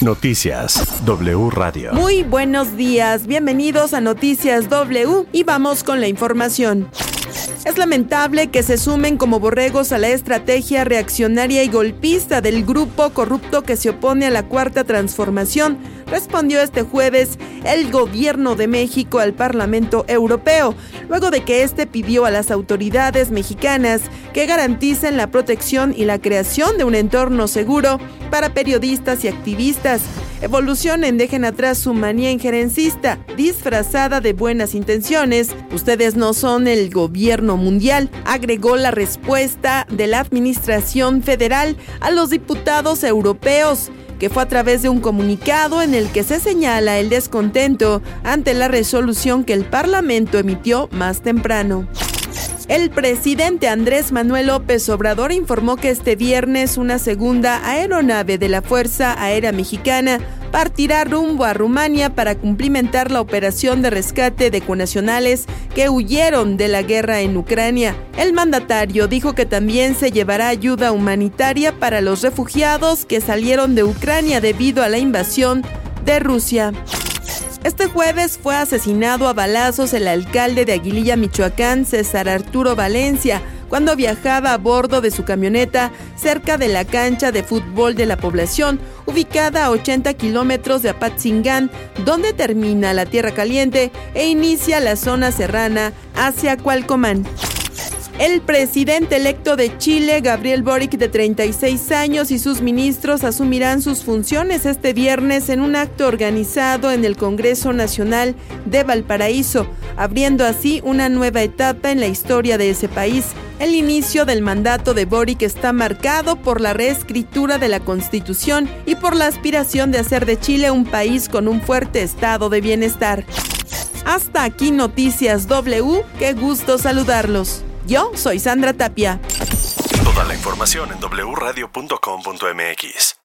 Noticias W Radio. Muy buenos días, bienvenidos a Noticias W y vamos con la información. Es lamentable que se sumen como borregos a la estrategia reaccionaria y golpista del grupo corrupto que se opone a la cuarta transformación, respondió este jueves el gobierno de México al Parlamento Europeo, luego de que este pidió a las autoridades mexicanas que garanticen la protección y la creación de un entorno seguro para periodistas y activistas evolucionen, dejen atrás su manía injerencista, disfrazada de buenas intenciones. Ustedes no son el gobierno mundial, agregó la respuesta de la Administración Federal a los diputados europeos que fue a través de un comunicado en el que se señala el descontento ante la resolución que el Parlamento emitió más temprano. El presidente Andrés Manuel López Obrador informó que este viernes una segunda aeronave de la Fuerza Aérea Mexicana partirá rumbo a Rumania para cumplimentar la operación de rescate de conacionales que huyeron de la guerra en Ucrania. El mandatario dijo que también se llevará ayuda humanitaria para los refugiados que salieron de Ucrania debido a la invasión de Rusia. Este jueves fue asesinado a balazos el alcalde de Aguililla, Michoacán, César Arturo Valencia, cuando viajaba a bordo de su camioneta cerca de la cancha de fútbol de la población, ubicada a 80 kilómetros de Apatzingán, donde termina la Tierra Caliente e inicia la zona serrana hacia Cualcomán. El presidente electo de Chile, Gabriel Boric, de 36 años, y sus ministros asumirán sus funciones este viernes en un acto organizado en el Congreso Nacional de Valparaíso, abriendo así una nueva etapa en la historia de ese país. El inicio del mandato de Boric está marcado por la reescritura de la Constitución y por la aspiración de hacer de Chile un país con un fuerte estado de bienestar. Hasta aquí Noticias W, qué gusto saludarlos. Yo soy Sandra Tapia. Toda la información en wradio.com.mx.